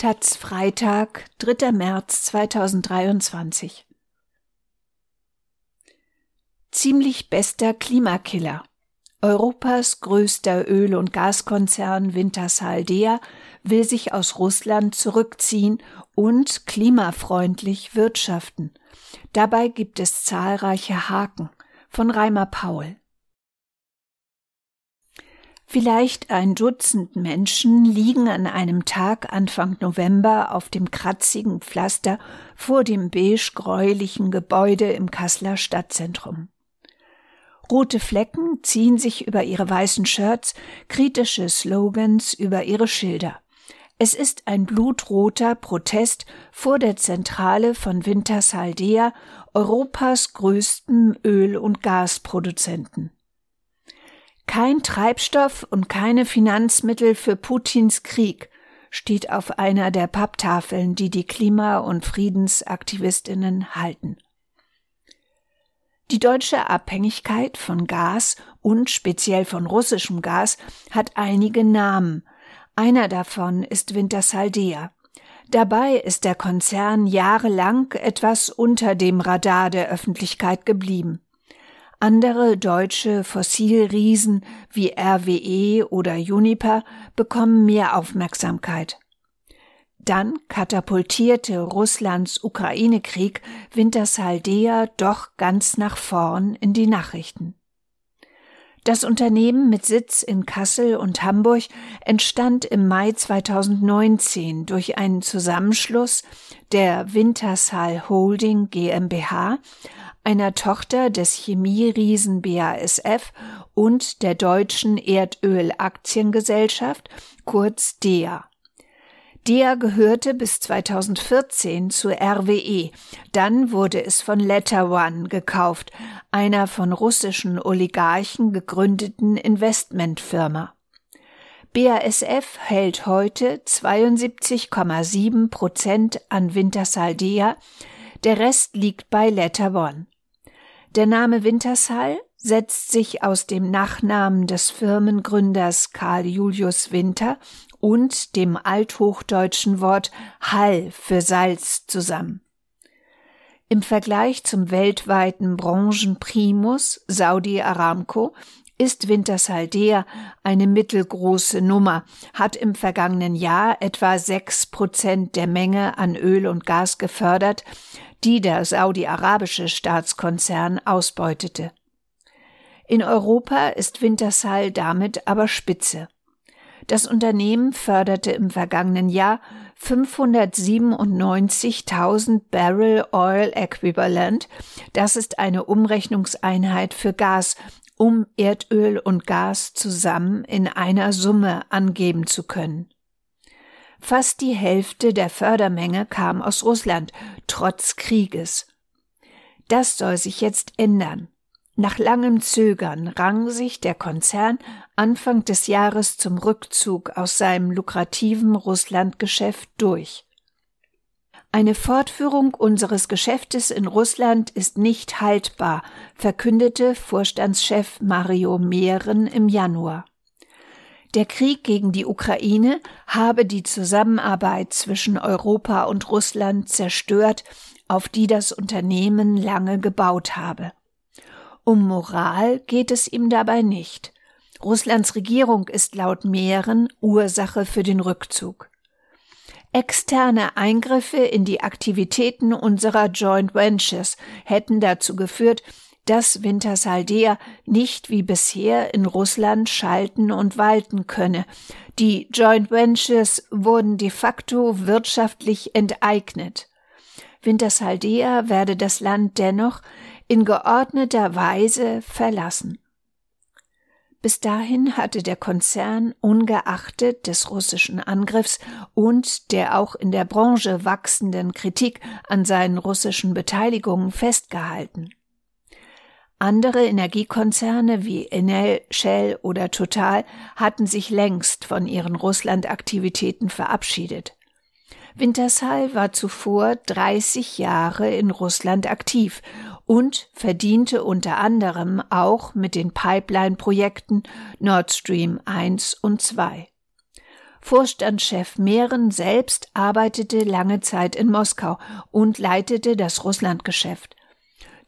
Taz Freitag, 3. März 2023 Ziemlich bester Klimakiller. Europas größter Öl- und Gaskonzern Wintershall Dea will sich aus Russland zurückziehen und klimafreundlich wirtschaften. Dabei gibt es zahlreiche Haken. Von Reimer Paul. Vielleicht ein Dutzend Menschen liegen an einem Tag Anfang November auf dem kratzigen Pflaster vor dem beige-gräulichen Gebäude im Kasseler Stadtzentrum. Rote Flecken ziehen sich über ihre weißen Shirts, kritische Slogans über ihre Schilder. Es ist ein blutroter Protest vor der Zentrale von Wintershaldea, Europas größtem Öl- und Gasproduzenten. Kein Treibstoff und keine Finanzmittel für Putins Krieg steht auf einer der Papptafeln, die die Klima- und Friedensaktivistinnen halten. Die deutsche Abhängigkeit von Gas und speziell von russischem Gas hat einige Namen. Einer davon ist Wintersaldea. Dabei ist der Konzern jahrelang etwas unter dem Radar der Öffentlichkeit geblieben. Andere deutsche Fossilriesen wie RWE oder Uniper bekommen mehr Aufmerksamkeit. Dann katapultierte Russlands Ukraine-Krieg Wintershaldea doch ganz nach vorn in die Nachrichten. Das Unternehmen mit Sitz in Kassel und Hamburg entstand im Mai 2019 durch einen Zusammenschluss der Wintershall Holding GmbH einer Tochter des Chemieriesen BASF und der Deutschen Erdölaktiengesellschaft, kurz DEA. DEA gehörte bis 2014 zu RWE. Dann wurde es von Letter One gekauft, einer von russischen Oligarchen gegründeten Investmentfirma. BASF hält heute 72,7 Prozent an Wintershaldea, der Rest liegt bei Letter One. Der Name Wintershall setzt sich aus dem Nachnamen des Firmengründers Karl Julius Winter und dem althochdeutschen Wort Hall für Salz zusammen. Im Vergleich zum weltweiten Branchenprimus Saudi Aramco ist Wintershaldea eine mittelgroße Nummer, hat im vergangenen Jahr etwa sechs Prozent der Menge an Öl und Gas gefördert, die der saudi-arabische Staatskonzern ausbeutete. In Europa ist Wintershall damit aber Spitze. Das Unternehmen förderte im vergangenen Jahr 597.000 Barrel Oil Equivalent. Das ist eine Umrechnungseinheit für Gas, um Erdöl und Gas zusammen in einer Summe angeben zu können. Fast die Hälfte der Fördermenge kam aus Russland, trotz Krieges. Das soll sich jetzt ändern. Nach langem Zögern rang sich der Konzern Anfang des Jahres zum Rückzug aus seinem lukrativen Russlandgeschäft durch. Eine Fortführung unseres Geschäftes in Russland ist nicht haltbar, verkündete Vorstandschef Mario Mehren im Januar. Der Krieg gegen die Ukraine habe die Zusammenarbeit zwischen Europa und Russland zerstört, auf die das Unternehmen lange gebaut habe. Um Moral geht es ihm dabei nicht. Russlands Regierung ist laut Mehren Ursache für den Rückzug. Externe Eingriffe in die Aktivitäten unserer Joint Ventures hätten dazu geführt, dass Wintersaldea nicht wie bisher in Russland schalten und walten könne. Die Joint Ventures wurden de facto wirtschaftlich enteignet. Wintersaldea werde das Land dennoch in geordneter Weise verlassen. Bis dahin hatte der Konzern ungeachtet des russischen Angriffs und der auch in der Branche wachsenden Kritik an seinen russischen Beteiligungen festgehalten. Andere Energiekonzerne wie Enel, Shell oder Total hatten sich längst von ihren Russland-Aktivitäten verabschiedet. Wintershall war zuvor 30 Jahre in Russland aktiv und verdiente unter anderem auch mit den Pipeline-Projekten Nord Stream 1 und 2. Vorstandschef Mehren selbst arbeitete lange Zeit in Moskau und leitete das Russlandgeschäft.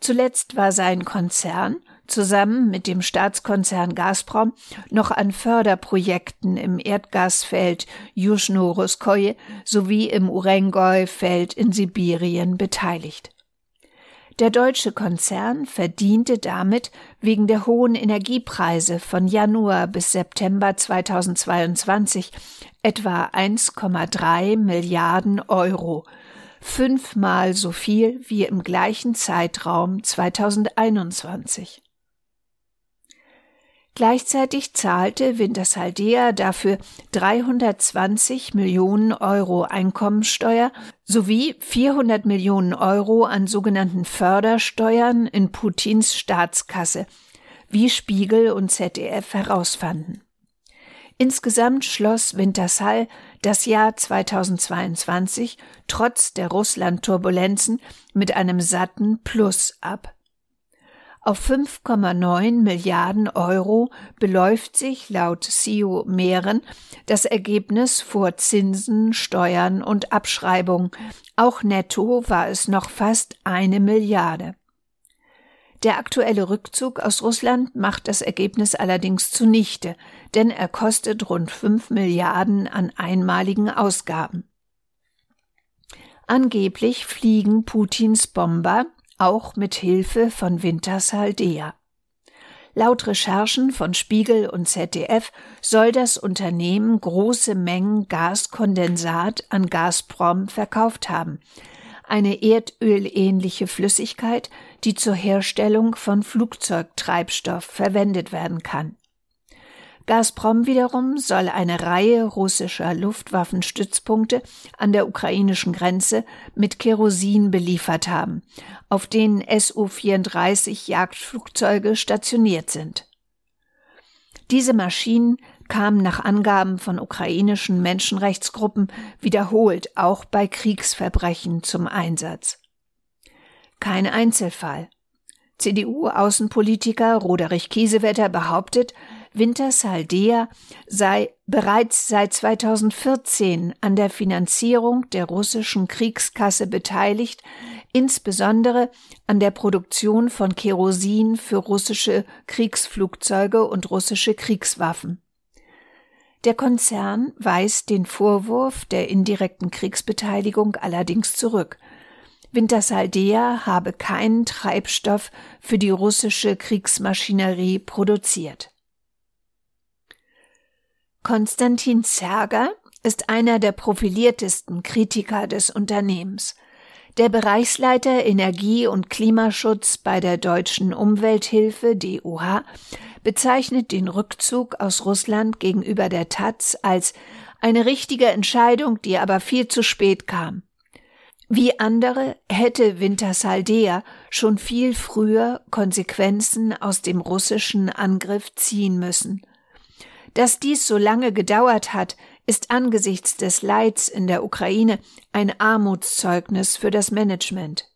Zuletzt war sein Konzern zusammen mit dem Staatskonzern Gazprom noch an Förderprojekten im Erdgasfeld Juschno-Ruskoje sowie im Urengoi-Feld in Sibirien beteiligt. Der deutsche Konzern verdiente damit wegen der hohen Energiepreise von Januar bis September 2022 etwa 1,3 Milliarden Euro, fünfmal so viel wie im gleichen Zeitraum 2021. Gleichzeitig zahlte Wintershaldea dafür 320 Millionen Euro Einkommensteuer sowie 400 Millionen Euro an sogenannten Fördersteuern in Putins Staatskasse, wie Spiegel und ZDF herausfanden. Insgesamt schloss Wintershall das Jahr 2022 trotz der Russland-Turbulenzen mit einem satten Plus ab. Auf 5,9 Milliarden Euro beläuft sich laut CEO Mehren das Ergebnis vor Zinsen, Steuern und Abschreibung. Auch netto war es noch fast eine Milliarde. Der aktuelle Rückzug aus Russland macht das Ergebnis allerdings zunichte, denn er kostet rund 5 Milliarden an einmaligen Ausgaben. Angeblich fliegen Putins Bomber auch mit Hilfe von Wintershaldea. Laut Recherchen von Spiegel und ZDF soll das Unternehmen große Mengen Gaskondensat an Gazprom verkauft haben, eine erdölähnliche Flüssigkeit, die zur Herstellung von Flugzeugtreibstoff verwendet werden kann. Gazprom wiederum soll eine Reihe russischer Luftwaffenstützpunkte an der ukrainischen Grenze mit Kerosin beliefert haben, auf denen Su-34 Jagdflugzeuge stationiert sind. Diese Maschinen kamen nach Angaben von ukrainischen Menschenrechtsgruppen wiederholt auch bei Kriegsverbrechen zum Einsatz. Kein Einzelfall. CDU-Außenpolitiker Roderich Kiesewetter behauptet, Wintershaldea sei bereits seit 2014 an der Finanzierung der russischen Kriegskasse beteiligt, insbesondere an der Produktion von Kerosin für russische Kriegsflugzeuge und russische Kriegswaffen. Der Konzern weist den Vorwurf der indirekten Kriegsbeteiligung allerdings zurück. Wintersaldea habe keinen Treibstoff für die russische Kriegsmaschinerie produziert. Konstantin Zerger ist einer der profiliertesten Kritiker des Unternehmens. Der Bereichsleiter Energie- und Klimaschutz bei der Deutschen Umwelthilfe DUH bezeichnet den Rückzug aus Russland gegenüber der Taz als eine richtige Entscheidung, die aber viel zu spät kam. Wie andere hätte Wintersaldea schon viel früher Konsequenzen aus dem russischen Angriff ziehen müssen. Dass dies so lange gedauert hat, ist angesichts des Leids in der Ukraine ein Armutszeugnis für das Management.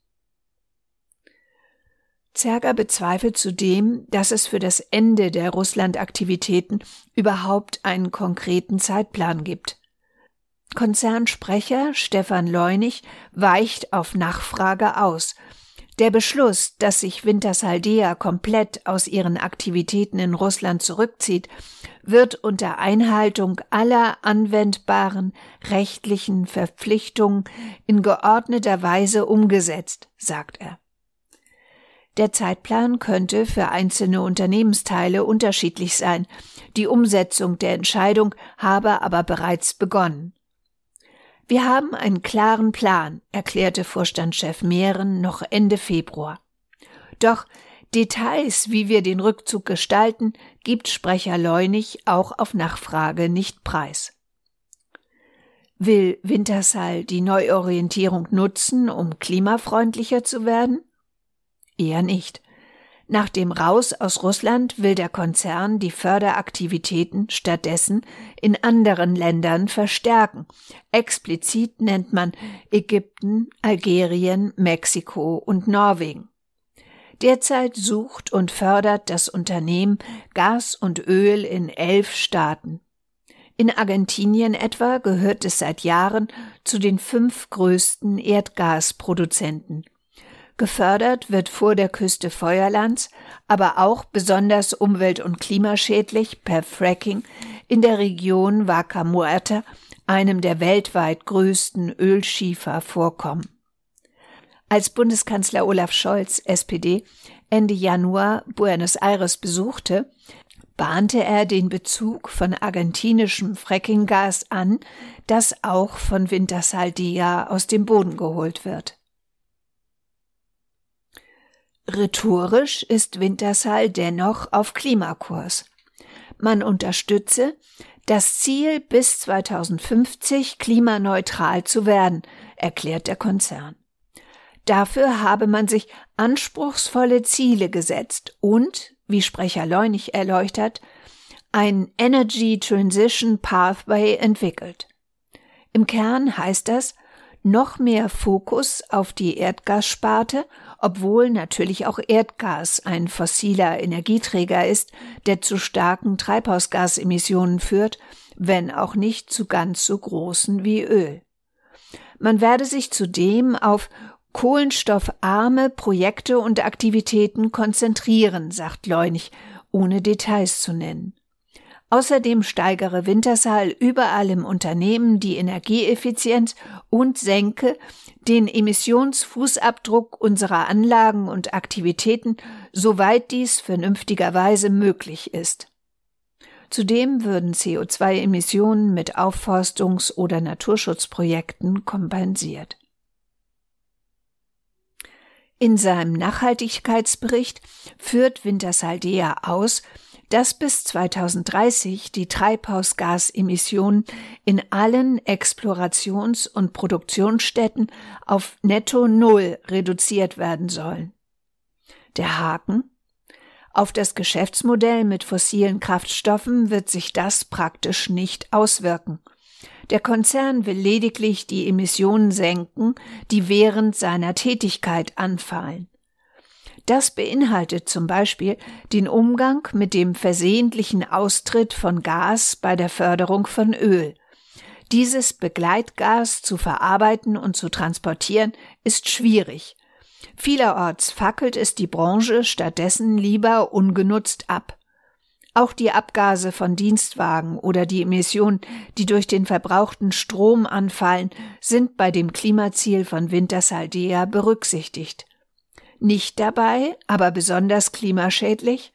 Zerger bezweifelt zudem, dass es für das Ende der Russland-Aktivitäten überhaupt einen konkreten Zeitplan gibt. Konzernsprecher Stefan Leunig weicht auf Nachfrage aus der Beschluss, dass sich Wintershaldea komplett aus ihren Aktivitäten in Russland zurückzieht, wird unter Einhaltung aller anwendbaren rechtlichen Verpflichtungen in geordneter Weise umgesetzt, sagt er. Der Zeitplan könnte für einzelne Unternehmensteile unterschiedlich sein, die Umsetzung der Entscheidung habe aber bereits begonnen. Wir haben einen klaren Plan, erklärte Vorstandschef Mehren noch Ende Februar. Doch Details, wie wir den Rückzug gestalten, gibt Sprecher Leunig auch auf Nachfrage nicht preis. Will Wintersal die Neuorientierung nutzen, um klimafreundlicher zu werden? Eher nicht. Nach dem Raus aus Russland will der Konzern die Förderaktivitäten stattdessen in anderen Ländern verstärken. Explizit nennt man Ägypten, Algerien, Mexiko und Norwegen. Derzeit sucht und fördert das Unternehmen Gas und Öl in elf Staaten. In Argentinien etwa gehört es seit Jahren zu den fünf größten Erdgasproduzenten. Gefördert wird vor der Küste Feuerlands, aber auch besonders umwelt- und klimaschädlich per Fracking in der Region Vaca Muerta, einem der weltweit größten Ölschiefervorkommen. Als Bundeskanzler Olaf Scholz, SPD, Ende Januar Buenos Aires besuchte, bahnte er den Bezug von argentinischem Frackinggas an, das auch von Wintersaldea aus dem Boden geholt wird. Rhetorisch ist Wintersal dennoch auf Klimakurs. Man unterstütze das Ziel, bis 2050 klimaneutral zu werden, erklärt der Konzern. Dafür habe man sich anspruchsvolle Ziele gesetzt und, wie Sprecher Leunig erläutert, ein Energy Transition Pathway entwickelt. Im Kern heißt das noch mehr Fokus auf die Erdgassparte, obwohl natürlich auch Erdgas ein fossiler Energieträger ist, der zu starken Treibhausgasemissionen führt, wenn auch nicht zu ganz so großen wie Öl. Man werde sich zudem auf kohlenstoffarme Projekte und Aktivitäten konzentrieren, sagt Leunig, ohne Details zu nennen. Außerdem steigere Wintershall überall im Unternehmen die Energieeffizienz und senke den Emissionsfußabdruck unserer Anlagen und Aktivitäten, soweit dies vernünftigerweise möglich ist. Zudem würden CO2-Emissionen mit Aufforstungs- oder Naturschutzprojekten kompensiert. In seinem Nachhaltigkeitsbericht führt Wintersaldea aus, dass bis 2030 die Treibhausgasemissionen in allen Explorations- und Produktionsstätten auf netto Null reduziert werden sollen. Der Haken? Auf das Geschäftsmodell mit fossilen Kraftstoffen wird sich das praktisch nicht auswirken. Der Konzern will lediglich die Emissionen senken, die während seiner Tätigkeit anfallen. Das beinhaltet zum Beispiel den Umgang mit dem versehentlichen Austritt von Gas bei der Förderung von Öl. Dieses Begleitgas zu verarbeiten und zu transportieren ist schwierig. Vielerorts fackelt es die Branche stattdessen lieber ungenutzt ab. Auch die Abgase von Dienstwagen oder die Emissionen, die durch den verbrauchten Strom anfallen, sind bei dem Klimaziel von Wintersaldea berücksichtigt. Nicht dabei, aber besonders klimaschädlich,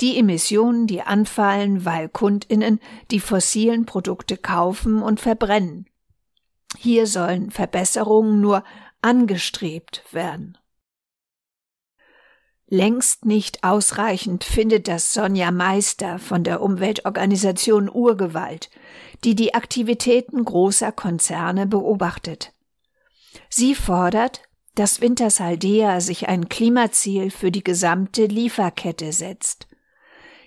die Emissionen, die anfallen, weil Kundinnen die fossilen Produkte kaufen und verbrennen. Hier sollen Verbesserungen nur angestrebt werden. Längst nicht ausreichend findet das Sonja Meister von der Umweltorganisation Urgewalt, die die Aktivitäten großer Konzerne beobachtet. Sie fordert, dass Wintersaldea sich ein Klimaziel für die gesamte Lieferkette setzt.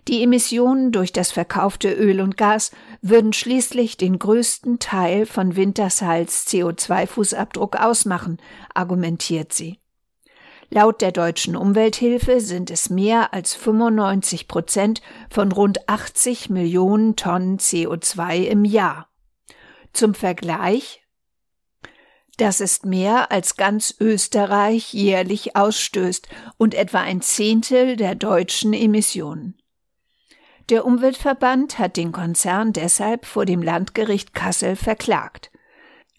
Die Emissionen durch das verkaufte Öl und Gas würden schließlich den größten Teil von Wintershals CO2-Fußabdruck ausmachen, argumentiert sie. Laut der deutschen Umwelthilfe sind es mehr als 95 Prozent von rund 80 Millionen Tonnen CO2 im Jahr. Zum Vergleich, das ist mehr als ganz Österreich jährlich ausstößt und etwa ein Zehntel der deutschen Emissionen. Der Umweltverband hat den Konzern deshalb vor dem Landgericht Kassel verklagt.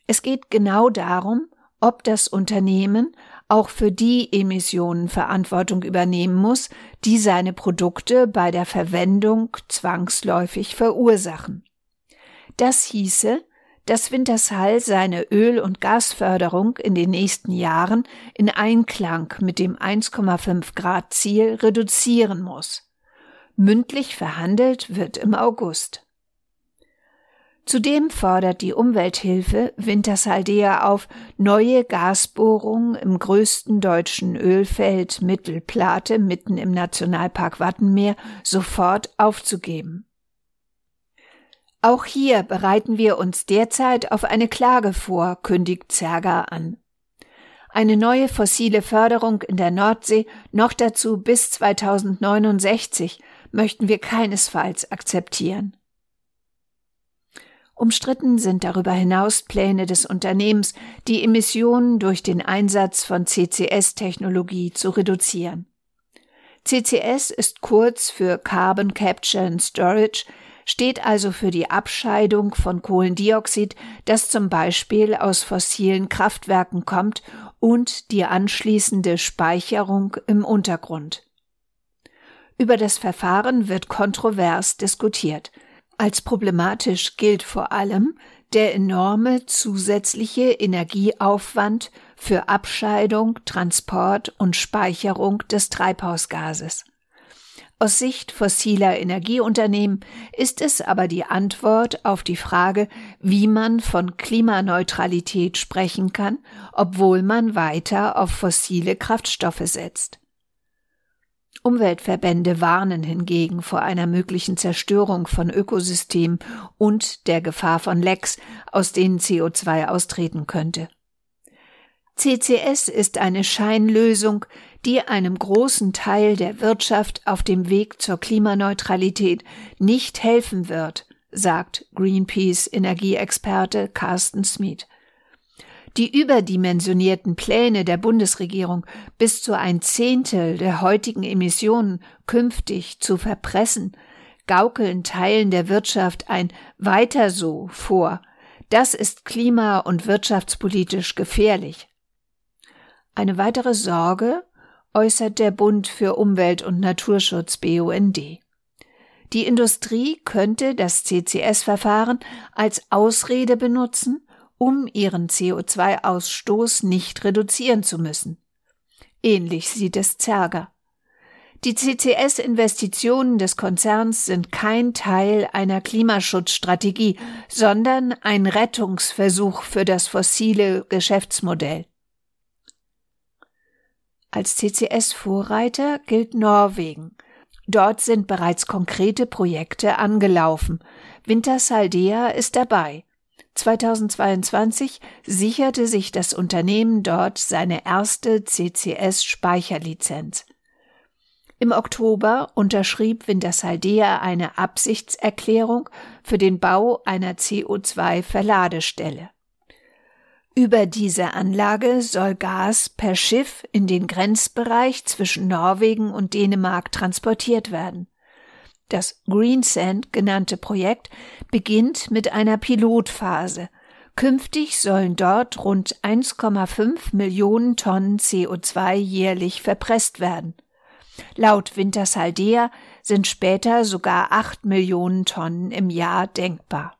Es geht genau darum, ob das Unternehmen auch für die Emissionen Verantwortung übernehmen muss, die seine Produkte bei der Verwendung zwangsläufig verursachen. Das hieße, dass Wintershall seine Öl- und Gasförderung in den nächsten Jahren in Einklang mit dem 1,5 Grad Ziel reduzieren muss. Mündlich verhandelt wird im August. Zudem fordert die Umwelthilfe Wintersaldea auf, neue Gasbohrungen im größten deutschen Ölfeld Mittelplate mitten im Nationalpark Wattenmeer sofort aufzugeben. Auch hier bereiten wir uns derzeit auf eine Klage vor, kündigt Zerger an. Eine neue fossile Förderung in der Nordsee, noch dazu bis 2069, möchten wir keinesfalls akzeptieren. Umstritten sind darüber hinaus Pläne des Unternehmens, die Emissionen durch den Einsatz von CCS-Technologie zu reduzieren. CCS ist kurz für Carbon Capture and Storage, steht also für die Abscheidung von Kohlendioxid, das zum Beispiel aus fossilen Kraftwerken kommt, und die anschließende Speicherung im Untergrund. Über das Verfahren wird kontrovers diskutiert. Als problematisch gilt vor allem der enorme zusätzliche Energieaufwand für Abscheidung, Transport und Speicherung des Treibhausgases. Aus Sicht fossiler Energieunternehmen ist es aber die Antwort auf die Frage, wie man von Klimaneutralität sprechen kann, obwohl man weiter auf fossile Kraftstoffe setzt. Umweltverbände warnen hingegen vor einer möglichen Zerstörung von Ökosystemen und der Gefahr von Lecks, aus denen CO2 austreten könnte. CCS ist eine Scheinlösung, die einem großen Teil der Wirtschaft auf dem Weg zur Klimaneutralität nicht helfen wird, sagt Greenpeace Energieexperte Carsten Smith. Die überdimensionierten Pläne der Bundesregierung, bis zu ein Zehntel der heutigen Emissionen künftig zu verpressen, gaukeln Teilen der Wirtschaft ein Weiter so vor. Das ist klima- und wirtschaftspolitisch gefährlich. Eine weitere Sorge äußert der Bund für Umwelt und Naturschutz BUND. Die Industrie könnte das CCS-Verfahren als Ausrede benutzen, um ihren CO2-Ausstoß nicht reduzieren zu müssen. Ähnlich sieht es Zerger. Die CCS-Investitionen des Konzerns sind kein Teil einer Klimaschutzstrategie, sondern ein Rettungsversuch für das fossile Geschäftsmodell. Als CCS-Vorreiter gilt Norwegen. Dort sind bereits konkrete Projekte angelaufen. Wintersaldea ist dabei. 2022 sicherte sich das Unternehmen dort seine erste CCS-Speicherlizenz. Im Oktober unterschrieb Wintersaldea eine Absichtserklärung für den Bau einer CO2-Verladestelle. Über diese Anlage soll Gas per Schiff in den Grenzbereich zwischen Norwegen und Dänemark transportiert werden. Das Greensand genannte Projekt beginnt mit einer Pilotphase. Künftig sollen dort rund 1,5 Millionen Tonnen CO2 jährlich verpresst werden. Laut Wintersaldea sind später sogar 8 Millionen Tonnen im Jahr denkbar.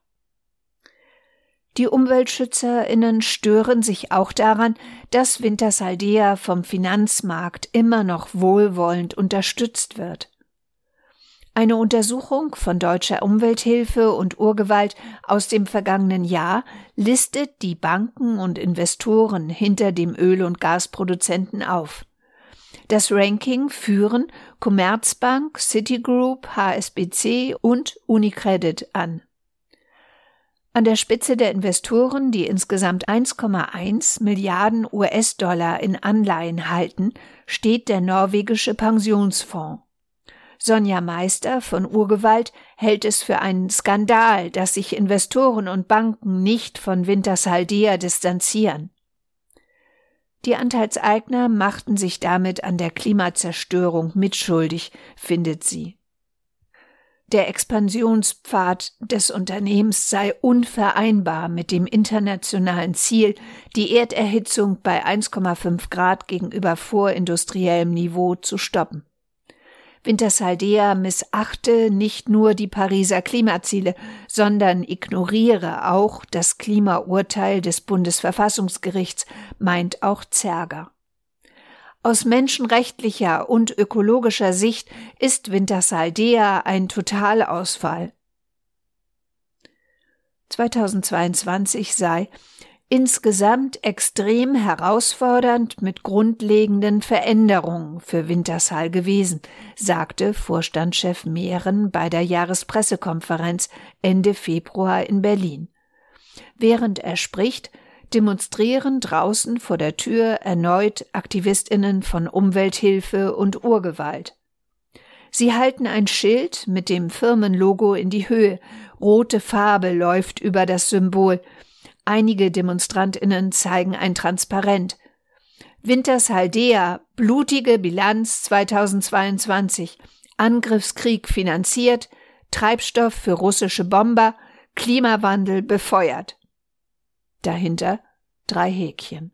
Die UmweltschützerInnen stören sich auch daran, dass Wintersaldea vom Finanzmarkt immer noch wohlwollend unterstützt wird. Eine Untersuchung von Deutscher Umwelthilfe und Urgewalt aus dem vergangenen Jahr listet die Banken und Investoren hinter dem Öl- und Gasproduzenten auf. Das Ranking führen Commerzbank, Citigroup, HSBC und Unicredit an. An der Spitze der Investoren, die insgesamt 1,1 Milliarden US-Dollar in Anleihen halten, steht der norwegische Pensionsfonds. Sonja Meister von Urgewalt hält es für einen Skandal, dass sich Investoren und Banken nicht von Wintershaldea distanzieren. Die Anteilseigner machten sich damit an der Klimazerstörung mitschuldig, findet sie. Der Expansionspfad des Unternehmens sei unvereinbar mit dem internationalen Ziel, die Erderhitzung bei 1,5 Grad gegenüber vorindustriellem Niveau zu stoppen. Wintersaldea missachte nicht nur die Pariser Klimaziele, sondern ignoriere auch das Klimaurteil des Bundesverfassungsgerichts, meint auch Zerger. Aus menschenrechtlicher und ökologischer Sicht ist Wintersaldea ein Totalausfall. 2022 sei insgesamt extrem herausfordernd mit grundlegenden Veränderungen für Wintershall gewesen, sagte Vorstandschef Mehren bei der Jahrespressekonferenz Ende Februar in Berlin. Während er spricht, demonstrieren draußen vor der Tür erneut Aktivistinnen von Umwelthilfe und Urgewalt. Sie halten ein Schild mit dem Firmenlogo in die Höhe. Rote Farbe läuft über das Symbol. Einige Demonstrantinnen zeigen ein Transparent. Wintershaldea, blutige Bilanz 2022. Angriffskrieg finanziert, Treibstoff für russische Bomber, Klimawandel befeuert. Dahinter drei Häkchen.